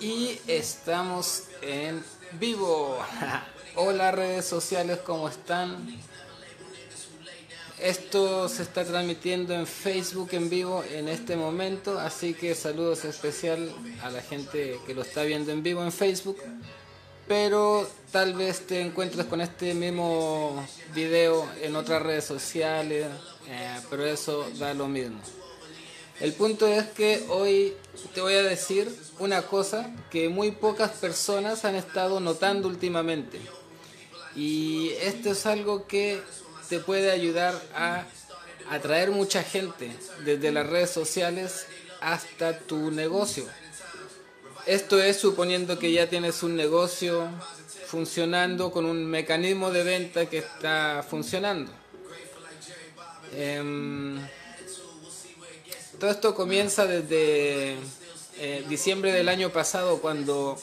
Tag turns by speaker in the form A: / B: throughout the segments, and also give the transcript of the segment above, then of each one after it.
A: Y estamos en vivo. Hola redes sociales, ¿cómo están? Esto se está transmitiendo en Facebook en vivo en este momento, así que saludos especial a la gente que lo está viendo en vivo en Facebook. Pero tal vez te encuentres con este mismo video en otras redes sociales, eh, pero eso da lo mismo. El punto es que hoy te voy a decir una cosa que muy pocas personas han estado notando últimamente. Y esto es algo que te puede ayudar a atraer mucha gente desde las redes sociales hasta tu negocio. Esto es suponiendo que ya tienes un negocio funcionando con un mecanismo de venta que está funcionando. Em, todo esto comienza desde eh, diciembre del año pasado cuando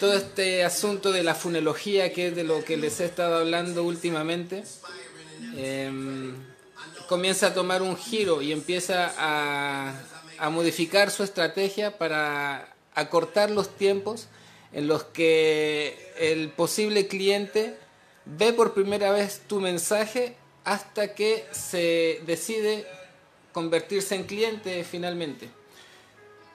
A: todo este asunto de la funología, que es de lo que les he estado hablando últimamente, em, comienza a tomar un giro y empieza a, a modificar su estrategia para acortar los tiempos en los que el posible cliente ve por primera vez tu mensaje hasta que se decide convertirse en cliente finalmente.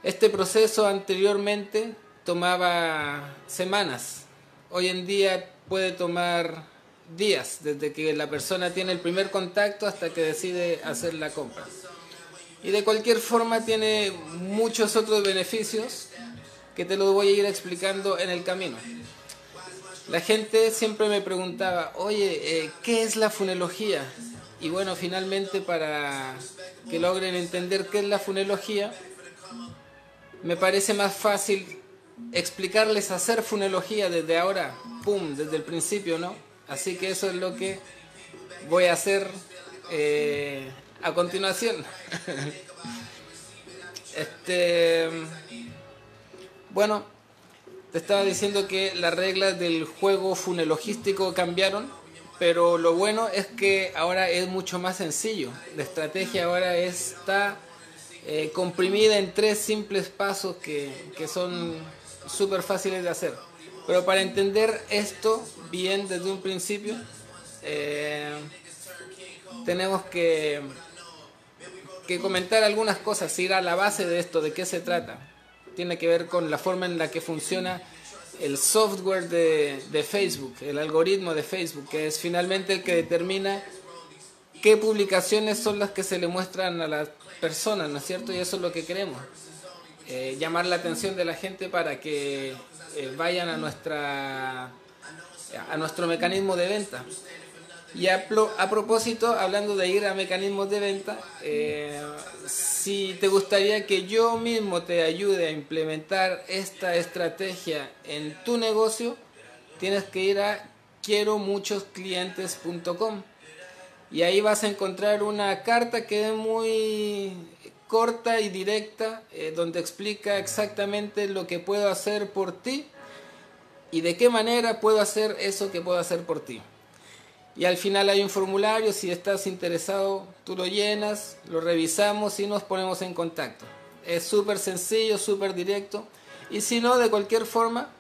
A: Este proceso anteriormente tomaba semanas, hoy en día puede tomar días, desde que la persona tiene el primer contacto hasta que decide hacer la compra. Y de cualquier forma tiene muchos otros beneficios que te los voy a ir explicando en el camino. La gente siempre me preguntaba, oye, eh, ¿qué es la funología? Y bueno, finalmente para que logren entender qué es la funología, me parece más fácil explicarles hacer funología desde ahora, pum, desde el principio, ¿no? Así que eso es lo que voy a hacer eh, a continuación. este, bueno, te estaba diciendo que las reglas del juego funologístico cambiaron pero lo bueno es que ahora es mucho más sencillo. La estrategia ahora está eh, comprimida en tres simples pasos que, son súper fáciles de hacer. Pero para entender esto bien desde un principio, eh, tenemos que, que comentar algunas cosas, ir a la base de esto, de qué se trata. Tiene que ver con la forma en la que funciona el software de, Facebook, el algoritmo de Facebook, que es finalmente el que determina qué publicaciones son las que se le muestran a las personas, ¿no es cierto? Y eso es lo que queremos, eh, llamar la atención de la gente para que eh, vayan a, nuestra, a nuestro mecanismo de venta. Y a, propósito, hablando de ir a mecanismos de venta, eh, si te gustaría que yo mismo te ayude a implementar esta estrategia en tu negocio, tienes que ir a quiero muchos clientes.com y ahí vas a encontrar una carta que es muy corta y directa, eh, donde explica exactamente lo que puedo hacer por ti y de qué manera puedo hacer eso que puedo hacer por ti. Y al final hay un formulario, si estás interesado, tú lo llenas, lo revisamos y nos ponemos en contacto. Es súper sencillo, súper directo. Y si no, de cualquier forma,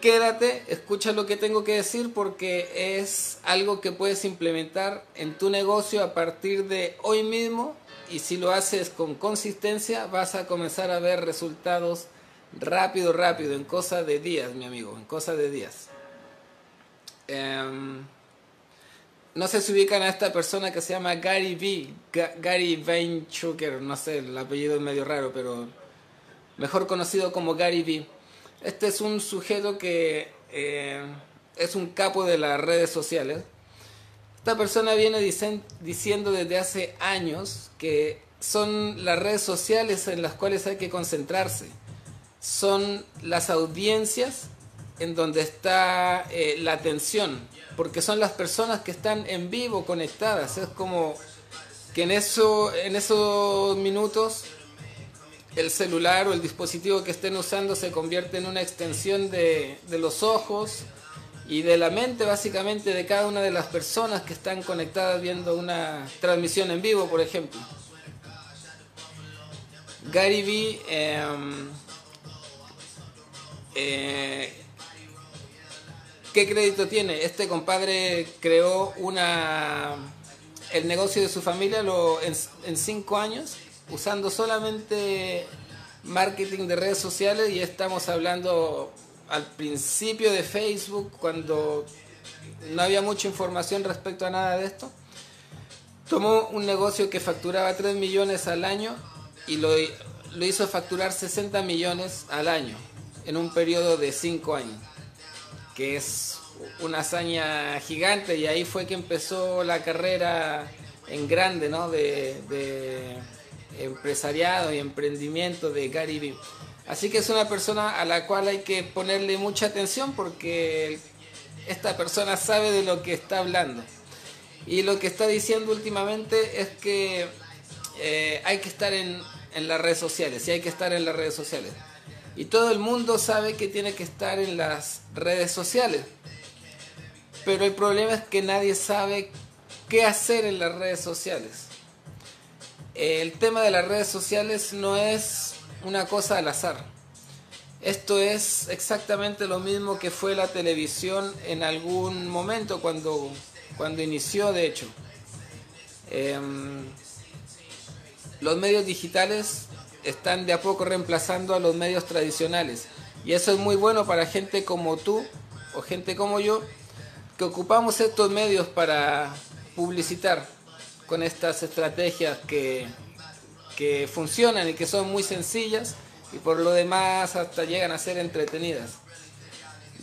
A: quédate, escucha lo que tengo que decir porque es algo que puedes implementar en tu negocio a partir de hoy mismo y si lo haces con consistencia vas a comenzar a ver resultados rápido, rápido, en cosa de días, mi amigo, en cosa de días. Em, no sé si ubican a esta persona que se llama Gary V. Gary Vaynerchuk, no sé, el apellido es medio raro, pero mejor conocido como Gary V. Este es un sujeto que eh, es un capo de las redes sociales. Esta persona viene diciendo desde hace años que son las redes sociales en las cuales hay que concentrarse. Son las audiencias en donde está eh, la atención, porque son las personas que están en vivo conectadas. Es como que en, eso, en esos minutos el celular o el dispositivo que estén usando se convierte en una extensión de, de los ojos y de la mente básicamente de cada una de las personas que están conectadas viendo una transmisión en vivo, por ejemplo. Gary Vee em, eh, ¿qué crédito tiene? Este compadre creó una el negocio de su familia en cinco años usando solamente marketing de redes sociales y estamos hablando al principio de Facebook cuando no había mucha información respecto a nada de esto. Tomó un negocio que facturaba 3 millones al año y lo, lo hizo facturar 60 millones al año en un periodo de 5 años, que es una hazaña gigante y ahí fue que empezó la carrera en grande ¿no? de, empresariado y emprendimiento de Gary Vee. Así que es una persona a la cual hay que ponerle mucha atención porque esta persona sabe de lo que está hablando. Y lo que está diciendo últimamente es que eh, hay que estar en las redes sociales, y hay que estar en las redes sociales. Y todo el mundo sabe que tiene que estar en las redes sociales. Pero el problema es que nadie sabe qué hacer en las redes sociales. El tema de las redes sociales no es una cosa al azar. Esto es exactamente lo mismo que fue la televisión en algún momento cuando, cuando inició, de hecho. Em, los medios digitales están de a poco reemplazando a los medios tradicionales. Y eso es muy bueno para gente como tú o gente como yo, que ocupamos estos medios para publicitar con estas estrategias que, que funcionan y que son muy sencillas y por lo demás hasta llegan a ser entretenidas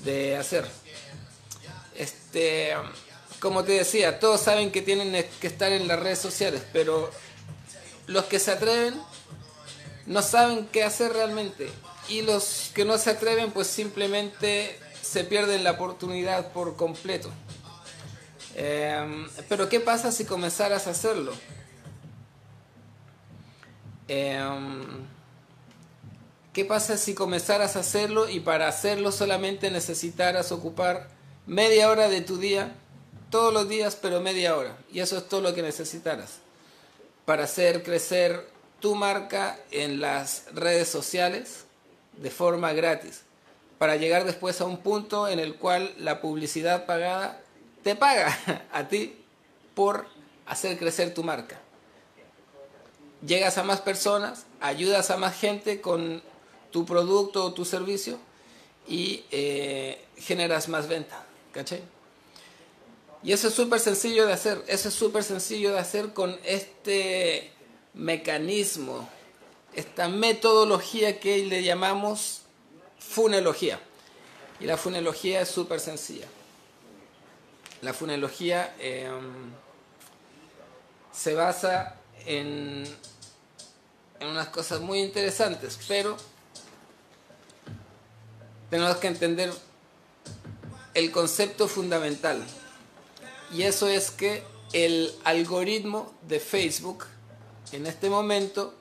A: de hacer. Este, como te decía, todos saben que tienen que estar en las redes sociales, pero los que se atreven no saben qué hacer realmente y los que no se atreven pues simplemente se pierden la oportunidad por completo. Em, pero ¿qué pasa si comenzaras a hacerlo? Em, ¿Qué pasa si comenzaras a hacerlo y para hacerlo solamente necesitaras ocupar media hora de tu día, todos los días, pero media hora? Y eso es todo lo que necesitaras para hacer crecer tu marca en las redes sociales de forma gratis, para llegar después a un punto en el cual la publicidad pagada te paga a ti por hacer crecer tu marca. Llegas a más personas, ayudas a más gente con tu producto o tu servicio y eh, generas más venta. ¿Cachai? Y eso es súper sencillo de hacer. Eso es súper sencillo de hacer con este mecanismo, esta metodología que le llamamos funología. Y la funología es súper sencilla. La funología em, se basa en, en unas cosas muy interesantes, pero tenemos que entender el concepto fundamental. Y eso es que el algoritmo de Facebook en este momento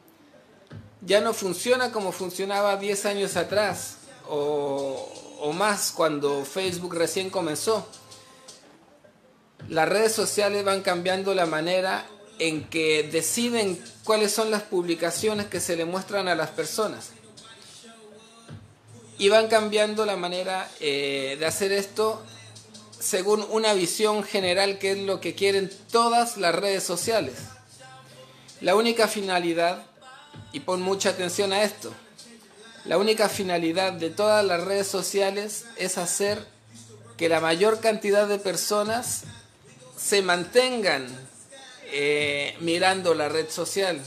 A: ya no funciona como funcionaba 10 años atrás o, más cuando Facebook recién comenzó. Las redes sociales van cambiando la manera en que deciden cuáles son las publicaciones que se le muestran a las personas. Y van cambiando la manera eh, de hacer esto según una visión general que es lo que quieren todas las redes sociales. La única finalidad, y pon mucha atención a esto, la única finalidad de todas las redes sociales es hacer que la mayor cantidad de personas se mantengan eh, mirando la red social,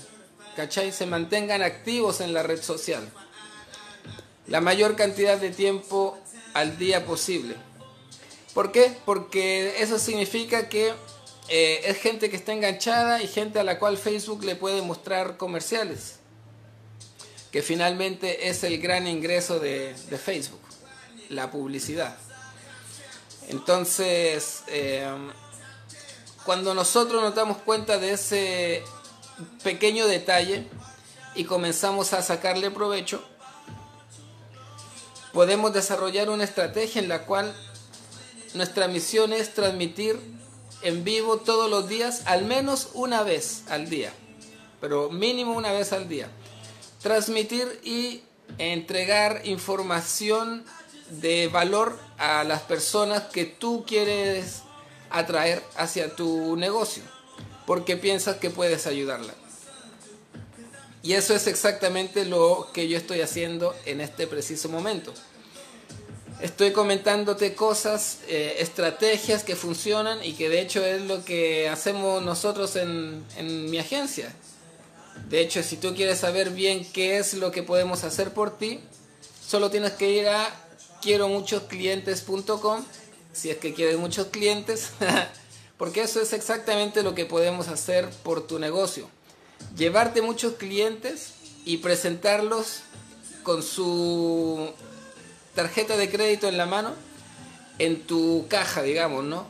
A: ¿cachai? Se mantengan activos en la red social. La mayor cantidad de tiempo al día posible. ¿Por qué? Porque eso significa que eh, es gente que está enganchada y gente a la cual Facebook le puede mostrar comerciales. Que finalmente es el gran ingreso de, Facebook, la publicidad. Entonces, eh, cuando nosotros nos damos cuenta de ese pequeño detalle y comenzamos a sacarle provecho, podemos desarrollar una estrategia en la cual nuestra misión es transmitir en vivo todos los días, al menos una vez al día, pero mínimo una vez al día. transmitir y entregar información de valor a las personas que tú quieres atraer hacia tu negocio, porque piensas que puedes ayudarla. Y eso es exactamente lo que yo estoy haciendo en este preciso momento. Estoy comentándote cosas, eh, estrategias que funcionan y que de hecho es lo que hacemos nosotros en, en mi agencia. De hecho, si tú quieres saber bien qué es lo que podemos hacer por ti, solo tienes que ir a quiero muchos clientes.com si es que quieres muchos clientes, porque eso es exactamente lo que podemos hacer por tu negocio. Llevarte muchos clientes y presentarlos con su tarjeta de crédito en la mano en tu caja, digamos, ¿no?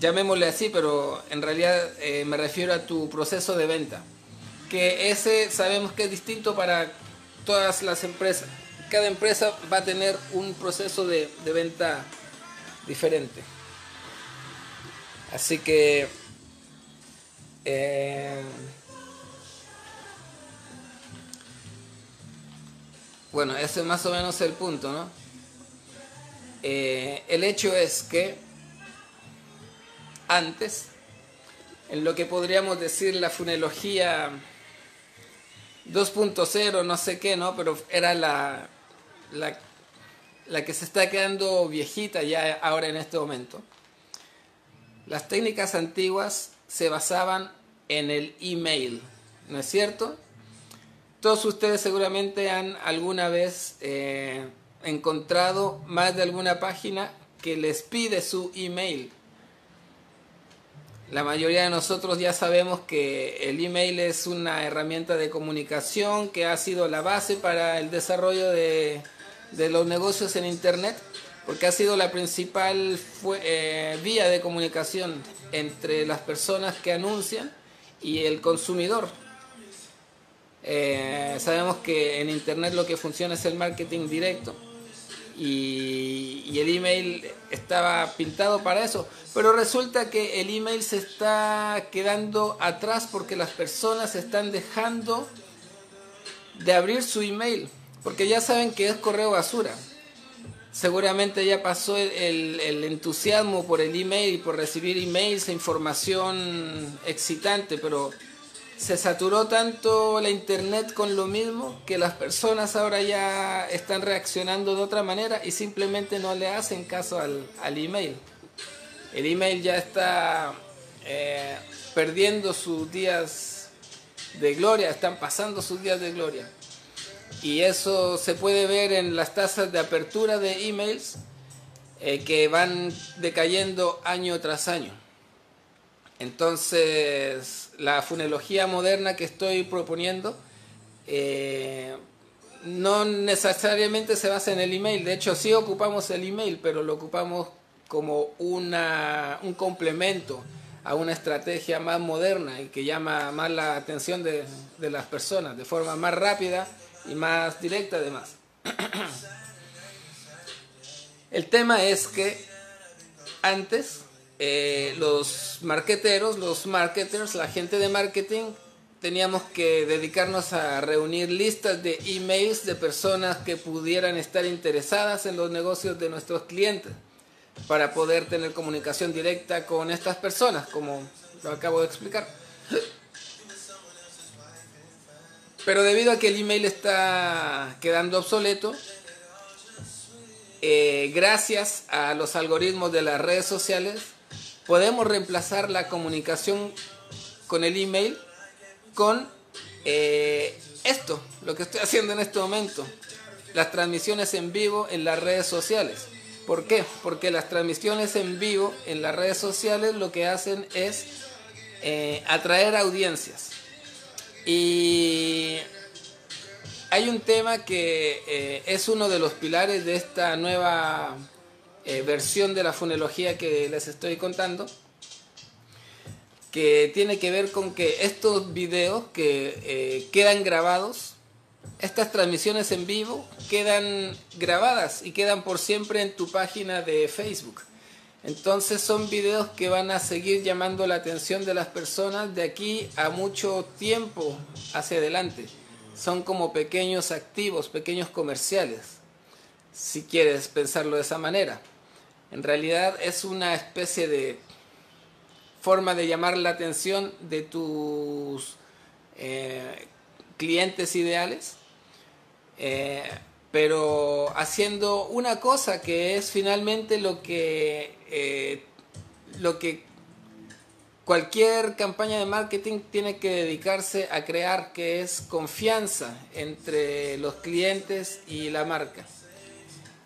A: Llamémosle así, pero en realidad eh, me refiero a tu proceso de venta. Que ese sabemos que es distinto para todas las empresas cada empresa va a tener un proceso de, venta diferente. Así que eh, bueno, ese es más o menos el punto, ¿no? Eh, el hecho es que antes, en lo que podríamos decir la funología 2.0, no sé qué, ¿no? Pero era la, la, la que se está quedando viejita ya ahora en este momento. Las técnicas antiguas se basaban en el email, ¿no es cierto? Todos ustedes seguramente han alguna vez eh, encontrado más de alguna página que les pide su email. La mayoría de nosotros ya sabemos que el email es una herramienta de comunicación que ha sido la base para el desarrollo de, los negocios en Internet, porque ha sido la principal eh, vía de comunicación entre las personas que anuncian y el consumidor. Eh, sabemos que en Internet lo que funciona es el marketing directo y, el email estaba pintado para eso, pero resulta que el email se está quedando atrás porque las personas están dejando de abrir su email porque ya saben que es correo basura. Seguramente ya pasó el, entusiasmo por el email y por recibir emails e información excitante, pero se saturó tanto la internet con lo mismo que las personas ahora ya están reaccionando de otra manera y simplemente no le hacen caso al, email. El email ya está eh, perdiendo sus días de gloria, están pasando sus días de gloria y eso se puede ver en las tasas de apertura de emails eh, que van decayendo año tras año. Entonces, la funología moderna que estoy proponiendo eh, no necesariamente se basa en el email. De hecho, sí ocupamos el email, pero lo ocupamos como una, un complemento a una estrategia más moderna y que llama más la atención de, de las personas de forma más rápida y más directa además. El tema es que antes eh, los marqueteros, los marketers, la gente de marketing, teníamos que dedicarnos a reunir listas de emails de personas que pudieran estar interesadas en los negocios de nuestros clientes para poder tener comunicación directa con estas personas, como lo acabo de explicar. Pero debido a que el email está quedando obsoleto, eh, gracias a los algoritmos de las redes sociales, podemos reemplazar la comunicación con el email con eh, esto, lo que estoy haciendo en este momento, las transmisiones en vivo en las redes sociales. ¿Por qué? Porque las transmisiones en vivo en las redes sociales lo que hacen es eh, atraer audiencias. Y hay un tema que eh, es uno de los pilares de esta nueva eh, versión de la funología que les estoy contando, que tiene que ver con que estos videos que eh, quedan grabados, estas transmisiones en vivo quedan grabadas y quedan por siempre en tu página de Facebook. Entonces son videos que van a seguir llamando la atención de las personas de aquí a mucho tiempo hacia adelante. son como pequeños activos, pequeños comerciales, si quieres pensarlo de esa manera. En realidad es una especie de forma de llamar la atención de tus eh, clientes ideales, eh, pero haciendo una cosa que es finalmente lo que, eh, lo que cualquier campaña de marketing tiene que dedicarse a crear, que es confianza entre los clientes y la marca.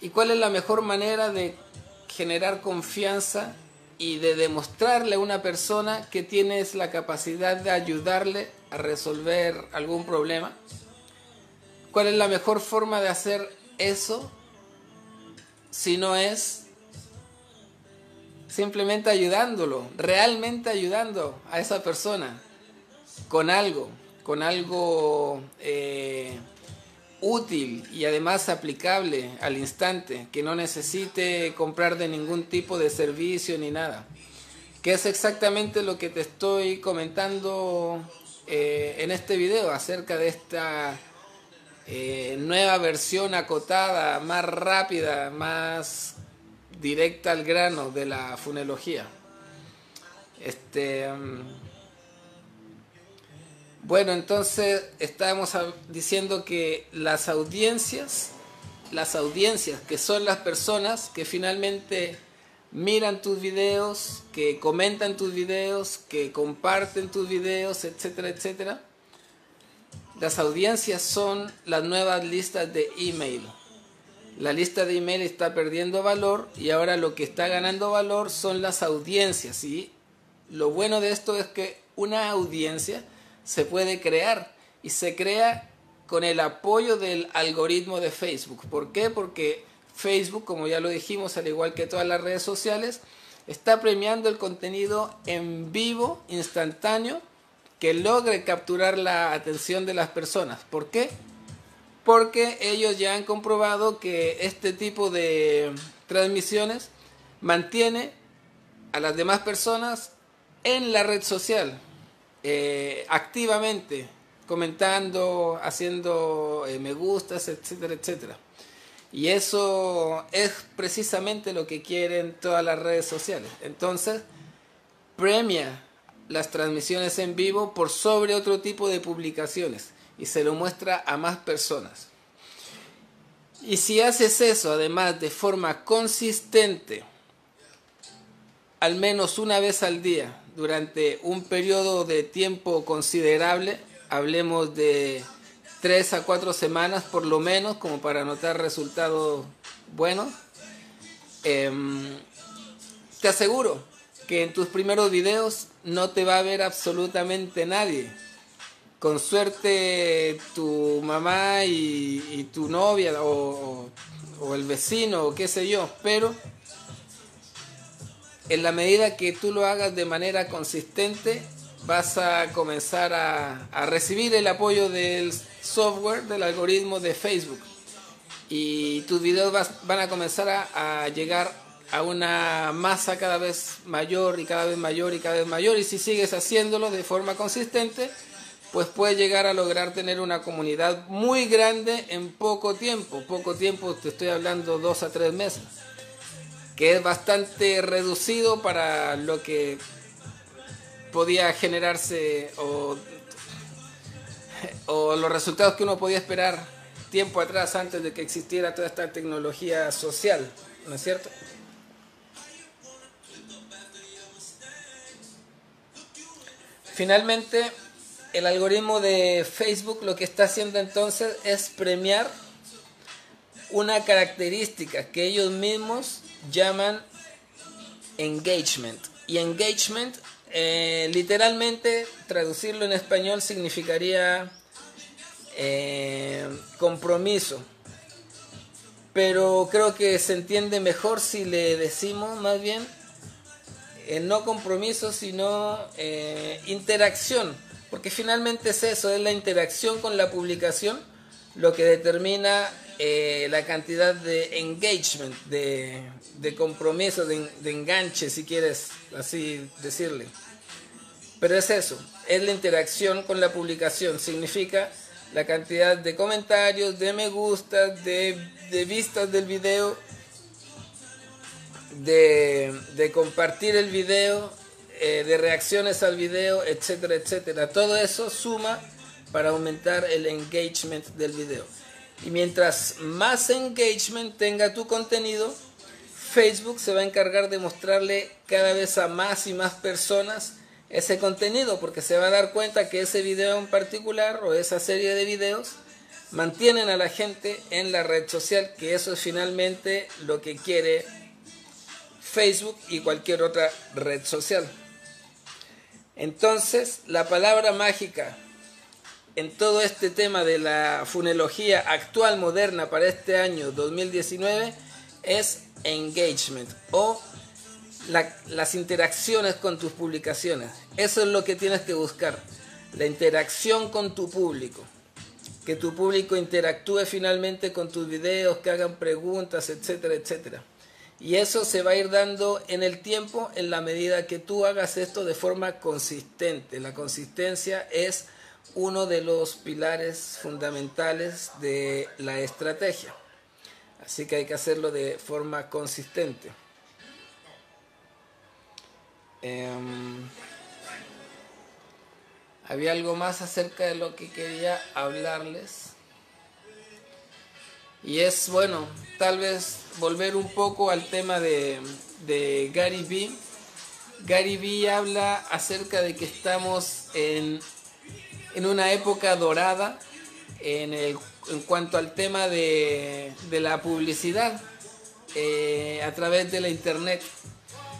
A: ¿Y cuál es la mejor manera de generar confianza y de demostrarle a una persona que tienes la capacidad de ayudarle a resolver algún problema? ¿Cuál es la mejor forma de hacer eso si no es simplemente ayudándolo, realmente ayudando a esa persona con algo, con algo eh, útil y además aplicable al instante, que no necesite comprar de ningún tipo de servicio ni nada. Que es exactamente lo que te estoy comentando eh, en este video acerca de esta eh, nueva versión acotada, más rápida, más directa al grano de la funología. Este, mm, bueno, entonces estábamos diciendo que las audiencias, las audiencias que son las personas que finalmente miran tus videos, que comentan tus videos, que comparten tus videos, etcétera, etcétera. Las audiencias son las nuevas listas de email la lista de email está perdiendo valor y ahora lo que está ganando valor son las audiencias. Y lo bueno de esto es que una audiencia se puede crear y se crea con el apoyo del algoritmo de Facebook. ¿Por qué? Porque Facebook, como ya lo dijimos, al igual que todas las redes sociales, está premiando el contenido en vivo, instantáneo, que logre capturar la atención de las personas. ¿Por qué? porque ellos ya han comprobado que este tipo de transmisiones mantiene a las demás personas en la red social, eh, activamente, comentando, haciendo eh, me gustas, etcétera, etcétera. Y eso es precisamente lo que quieren todas las redes sociales. Entonces, premia las transmisiones en vivo por sobre otro tipo de publicaciones y se lo muestra a más personas. Y si haces eso además de forma consistente, al menos una vez al día, durante un periodo de tiempo considerable, hablemos de tres a cuatro semanas por lo menos, como para notar resultados buenos, em, te aseguro que en tus primeros videos no te va a ver absolutamente nadie. Con suerte tu mamá y, tu novia o, el vecino o qué sé yo, pero en la medida que tú lo hagas de manera consistente, vas a comenzar a, recibir el apoyo del software, del algoritmo de Facebook. Y tus videos van a comenzar a, a llegar a una masa cada vez mayor y cada vez mayor y cada vez mayor. Y si sigues haciéndolo de forma consistente, pues puede llegar a lograr tener una comunidad muy grande en poco tiempo. Poco tiempo, te estoy hablando dos a tres meses, que es bastante reducido para lo que podía generarse o, los resultados que uno podía esperar tiempo atrás antes de que existiera toda esta tecnología social, ¿no es cierto? Finalmente, el algoritmo de Facebook lo que está haciendo entonces es premiar una característica que ellos mismos llaman engagement. Y engagement, eh, literalmente, traducirlo en español significaría eh, compromiso. Pero creo que se entiende mejor si le decimos más bien eh, no compromiso, sino interacción porque finalmente es eso, es la interacción con la publicación lo que determina eh, la cantidad de engagement, de, compromiso, de, de, enganche, si quieres así decirle. Pero es eso, es la interacción con la publicación. Significa la cantidad de comentarios, de me gustas, de, vistas del video, de, compartir el video, eh, de reacciones al video, etcétera, etcétera. Todo eso suma para aumentar el engagement del video. Y mientras más engagement tenga tu contenido, Facebook se va a encargar de mostrarle cada vez a más y más personas ese contenido porque se va a dar cuenta que ese video en particular o esa serie de videos mantienen a la gente en la red social, que eso es finalmente lo que quiere Facebook y cualquier otra red social. Entonces, la palabra mágica en todo este tema de la funología actual moderna para este año 2019 es engagement o las interacciones con tus publicaciones. Eso es lo que tienes que buscar. La interacción con tu público. Que tu público interactúe finalmente con tus videos, que hagan preguntas, etcétera, etcétera. Y eso se va a ir dando en el tiempo en la medida que tú hagas esto de forma consistente. La consistencia es uno de los pilares fundamentales de la estrategia. Así que hay que hacerlo de forma consistente. Em, había algo más acerca de lo que quería hablarles. Y es, bueno, tal vez volver un poco al tema de, de Gary Vee. Gary Vee habla acerca de que estamos en, en una época dorada en, cuanto al tema de, la publicidad eh, a través de la internet.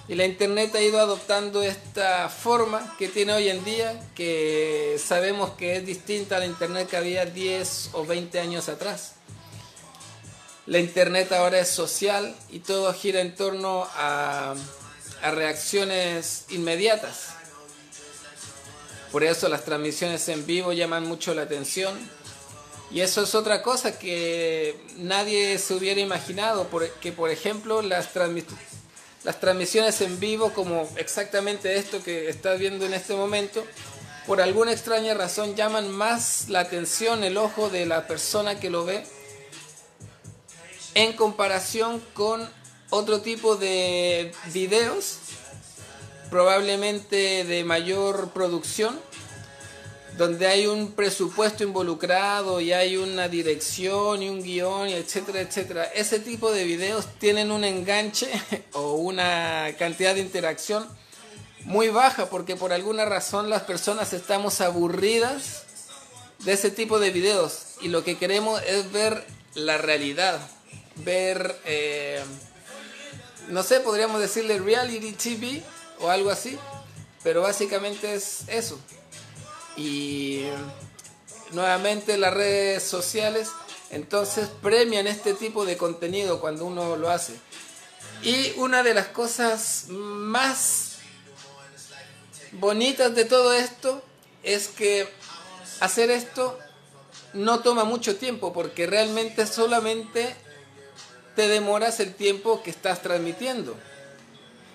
A: Y la Internet ha ido adoptando esta forma que tiene hoy en día, que sabemos que es distinta a la Internet que había 10 o 20 años atrás. La Internet ahora es social y todo gira en torno a reacciones inmediatas. Por eso las transmisiones en vivo llaman mucho la atención. Y eso es otra cosa que nadie se hubiera imaginado, que por ejemplo las transmisiones en vivo, como exactamente esto que estás viendo en este momento, por alguna extraña razón llaman más la atención, el ojo de la persona que lo ve, en comparación con otro tipo de videos, probablemente de mayor producción, donde hay un presupuesto involucrado y hay una dirección y un guion, etcétera, etcétera. Ese tipo de videos tienen un enganche o una cantidad de interacción muy baja porque por alguna razón las personas estamos aburridas de ese tipo de videos y lo que queremos es ver la realidad, ver, eh, no sé, podríamos decirle reality TV o algo así, pero básicamente es eso. Y nuevamente las redes sociales entonces premian este tipo de contenido cuando uno lo hace. Y una de las cosas más bonitas de todo esto es que hacer esto no toma mucho tiempo porque realmente solamente te demoras el tiempo que estás transmitiendo.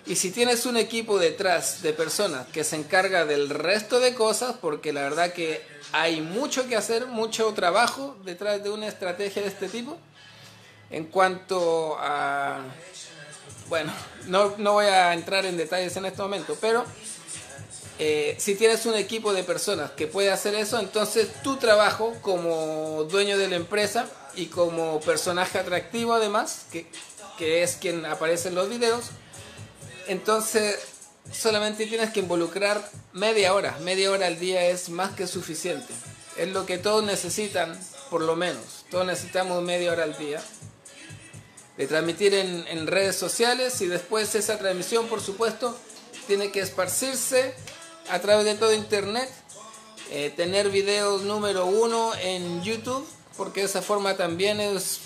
A: Y si tienes un equipo detrás de personas que se encarga del resto de cosas, porque la verdad que hay mucho que hacer, mucho trabajo detrás de una estrategia de este tipo, en cuanto a... Bueno, no, voy a entrar en detalles en este momento, pero eh, si tienes un equipo de personas que puede hacer eso, entonces tu trabajo como dueño de la empresa y como personaje atractivo además, que, que es quien aparece en los videos, entonces, solamente tienes que involucrar media hora. Media hora al día es más que suficiente. Es lo que todos necesitan, por lo menos. Todos necesitamos media hora al día. De transmitir en, redes sociales y después esa transmisión, por supuesto, tiene que esparcirse a través de todo Internet. Eh, tener videos número uno en YouTube, porque de esa forma también es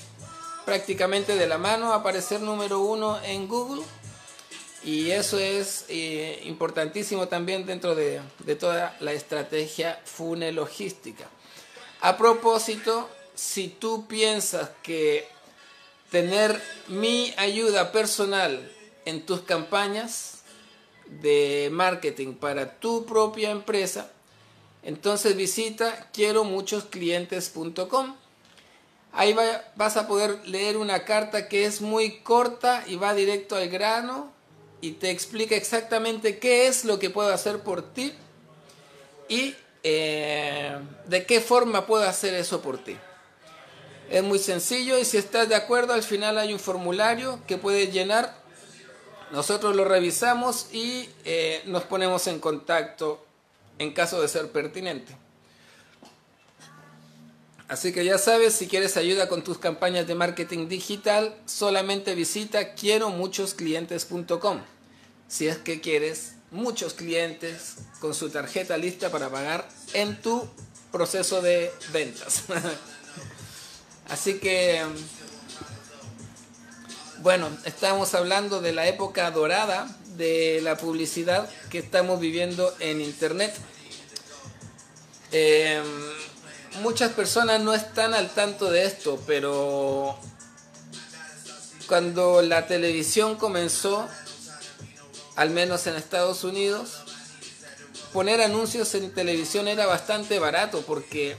A: prácticamente de la mano aparecer número uno en Google y eso es eh, importantísimo también dentro de, toda la estrategia funelogística. A propósito, si tú piensas que tener mi ayuda personal en tus campañas de marketing para tu propia empresa Entonces visita quiero muchos. Ahí vas a poder leer una carta que es muy corta y va directo al grano y te explica exactamente qué es lo que puedo hacer por ti y eh, de qué forma puedo hacer eso por ti. Es muy sencillo y si estás de acuerdo al final hay un formulario que puedes llenar. Nosotros lo revisamos y eh, nos ponemos en contacto en caso de ser pertinente. Así que ya sabes, si quieres ayuda con tus campañas de marketing digital, solamente visita quiero muchos clientes.com. Si es que quieres muchos clientes con su tarjeta lista para pagar en tu proceso de ventas. Así que, bueno, estamos hablando de la época dorada de la publicidad que estamos viviendo en Internet. Eh, muchas personas no están al tanto de esto, pero cuando la televisión comenzó, al menos en Estados Unidos, poner anuncios en televisión era bastante barato porque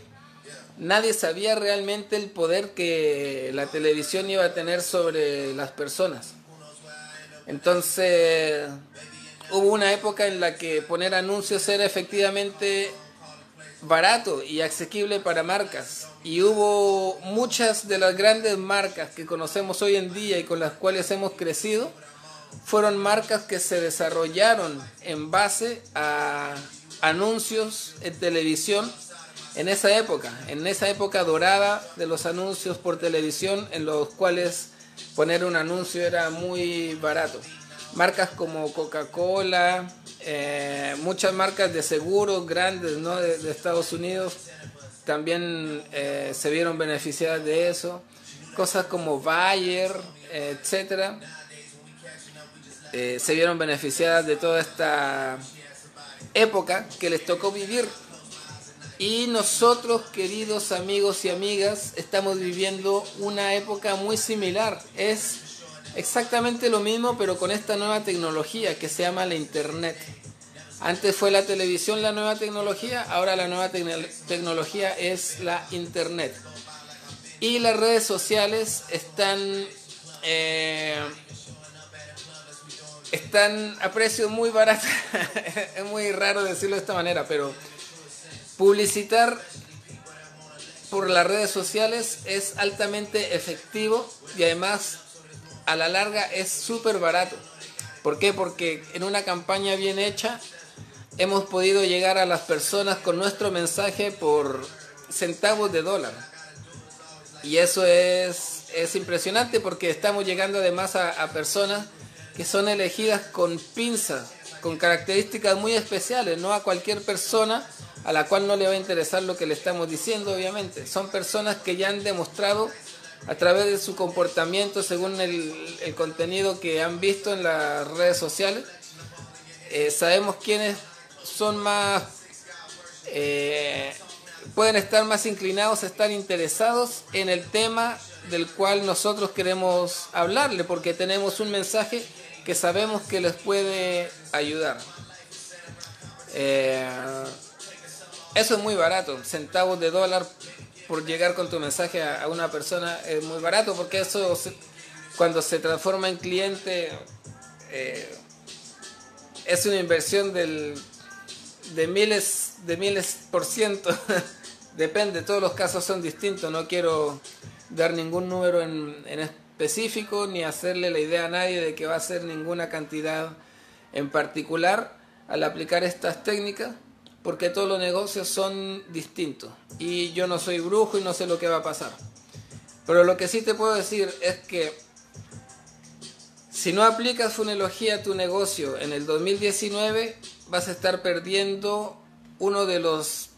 A: nadie sabía realmente el poder que la televisión iba a tener sobre las personas. Entonces, hubo una época en la que poner anuncios era efectivamente barato y asequible para marcas. Y hubo muchas de las grandes marcas que conocemos hoy en día y con las cuales hemos crecido, fueron marcas que se desarrollaron en base a anuncios en televisión en esa época, en esa época dorada de los anuncios por televisión en los cuales poner un anuncio era muy barato. Marcas como Coca-Cola, eh, muchas marcas de seguros grandes ¿no? de, Estados Unidos también eh, se vieron beneficiadas de eso. Cosas como Bayer, eh, etcétera, se vieron beneficiadas de toda esta época que les tocó vivir. Y nosotros, queridos amigos y amigas, estamos viviendo una época muy similar. Es exactamente lo mismo, pero con esta nueva tecnología que se llama la Internet. Antes fue la televisión la nueva tecnología, ahora la nueva tecnología es la Internet. Y las redes sociales están, eh, están a precio muy barato. es muy raro decirlo de esta manera, pero publicitar por las redes sociales es altamente efectivo y además a la larga es súper barato. ¿Por qué? Porque en una campaña bien hecha hemos podido llegar a las personas con nuestro mensaje por centavos de dólar. Y eso es, es impresionante porque estamos llegando además a, a personas que son elegidas con pinzas, con características muy especiales, no a cualquier persona a la cual no le va a interesar lo que le estamos diciendo, obviamente. Son personas que ya han demostrado a través de su comportamiento según el, contenido que han visto en las redes sociales. Eh, sabemos quiénes son más, eh, pueden estar más inclinados a estar interesados en el tema del cual nosotros queremos hablarle, porque tenemos un mensaje que sabemos que les puede ayudar. Eh, eso es muy barato, centavos de dólar por llegar con tu mensaje a, una persona es muy barato porque eso cuando se transforma en cliente eh, es una inversión del, de miles de miles por ciento. Depende todos los casos son distintos no quiero dar ningún número en, en específico ni hacerle la idea a nadie de que va a ser ninguna cantidad en particular al aplicar estas técnicas porque todos los negocios son distintos y yo no soy brujo y no sé lo que va a pasar. Pero lo que sí te puedo decir es que si no aplicas funología a tu negocio en el 2019 vas a estar perdiendo uno de los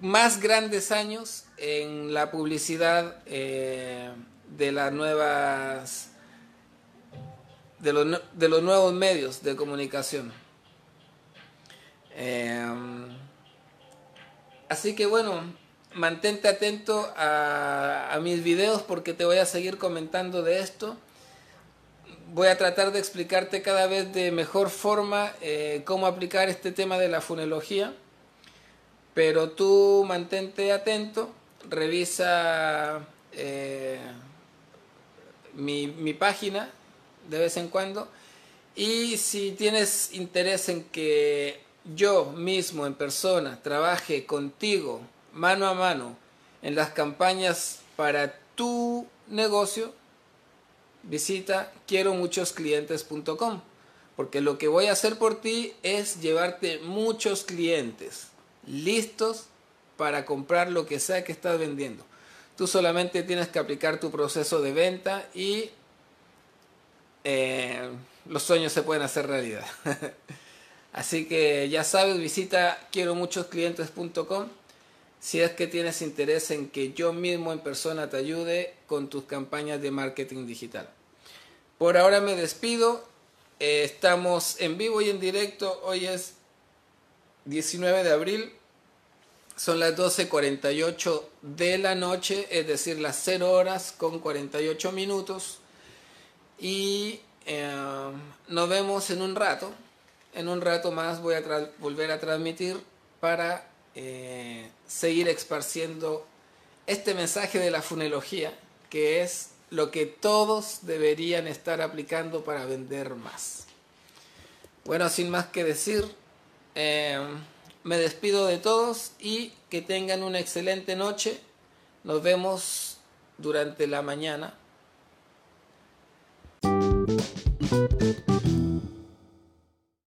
A: más grandes años en la publicidad eh, de las nuevas de los, de los nuevos medios de comunicación. Así que bueno, mantente atento a, mis videos porque te voy a seguir comentando de esto. Voy a tratar de explicarte cada vez de mejor forma eh, cómo aplicar este tema de la funología. Pero tú mantente atento, revisa eh, mi, mi página de vez en cuando y si tienes interés en que yo mismo en persona trabaje contigo mano a mano en las campañas para tu negocio, visita quiero muchos clientes.com porque lo que voy a hacer por ti es llevarte muchos clientes listos para comprar lo que sea que estás vendiendo. Tú solamente tienes que aplicar tu proceso de venta y eh, los sueños se pueden hacer realidad. Así que ya sabes, visita quiero muchos si es que tienes interés en que yo mismo en persona te ayude con tus campañas de marketing digital. Por ahora me despido. Eh, estamos en vivo y en directo. Hoy es 19 de abril. Son las 12.48 de la noche, es decir, las 0 horas con 48 minutos. Y eh, nos vemos en un rato. En un rato más voy a volver a transmitir para eh, seguir esparciendo este mensaje de la funología, que es lo que todos deberían estar aplicando para vender más. Bueno, sin más que decir, eh, me despido de todos y que tengan una excelente noche. Nos vemos durante la mañana